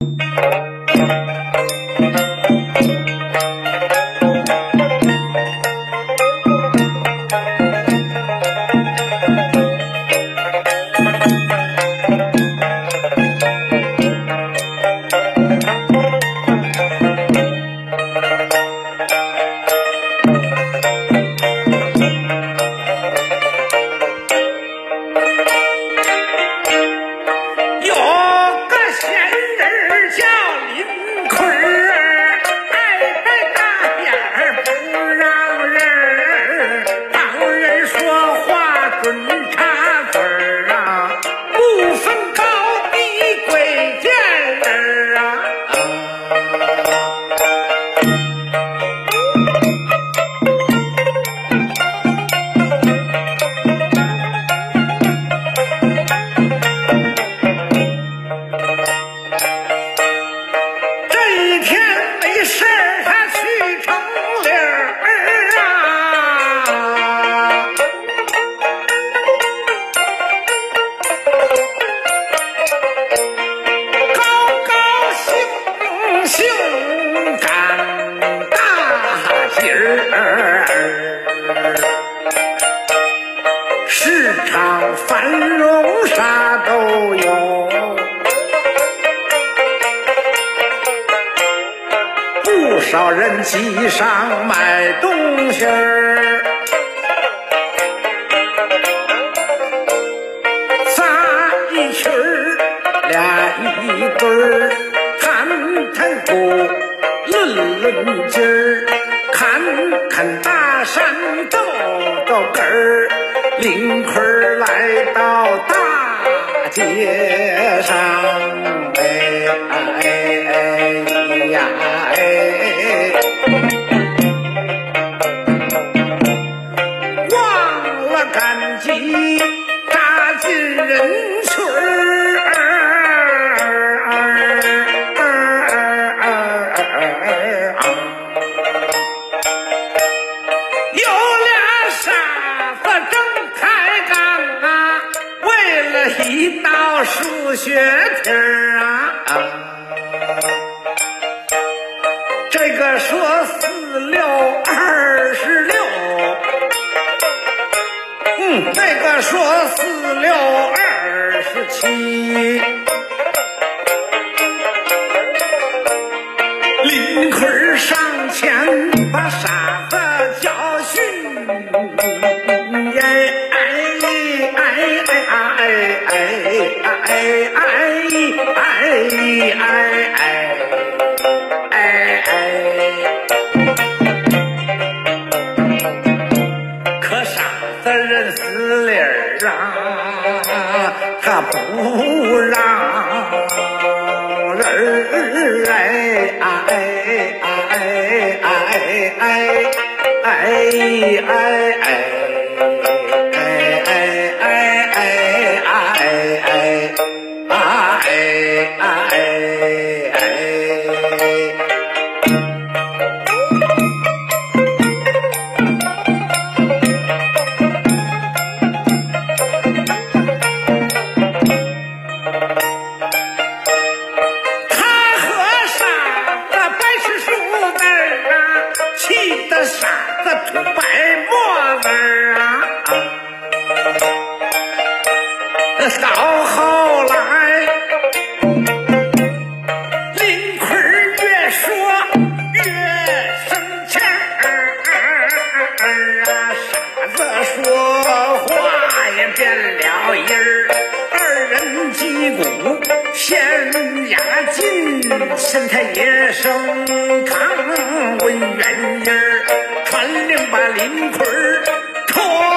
Thank you. 少人集上买东西儿，仨一群儿，俩一对儿，谈谈鼓，论论今儿，看看大山斗斗根儿，林坤儿来到大街上，哎哎呀。哎，忘了赶集扎进人群儿。有俩傻子正开杠啊，为了一道数学题儿啊。个说四六二十六嗯那个说四六二十七。李逵上前把傻子教训哎哎哎哎哎哎哎哎哎哎哎哎哎。他不让人儿哎哎哎哎哎哎哎哎哎哎哎哎哎哎哎到后来，林坤越说越生气儿啊，傻子说话也变了音儿，二人击鼓献押金，县太爷升堂问原因儿，传令把林坤儿拖。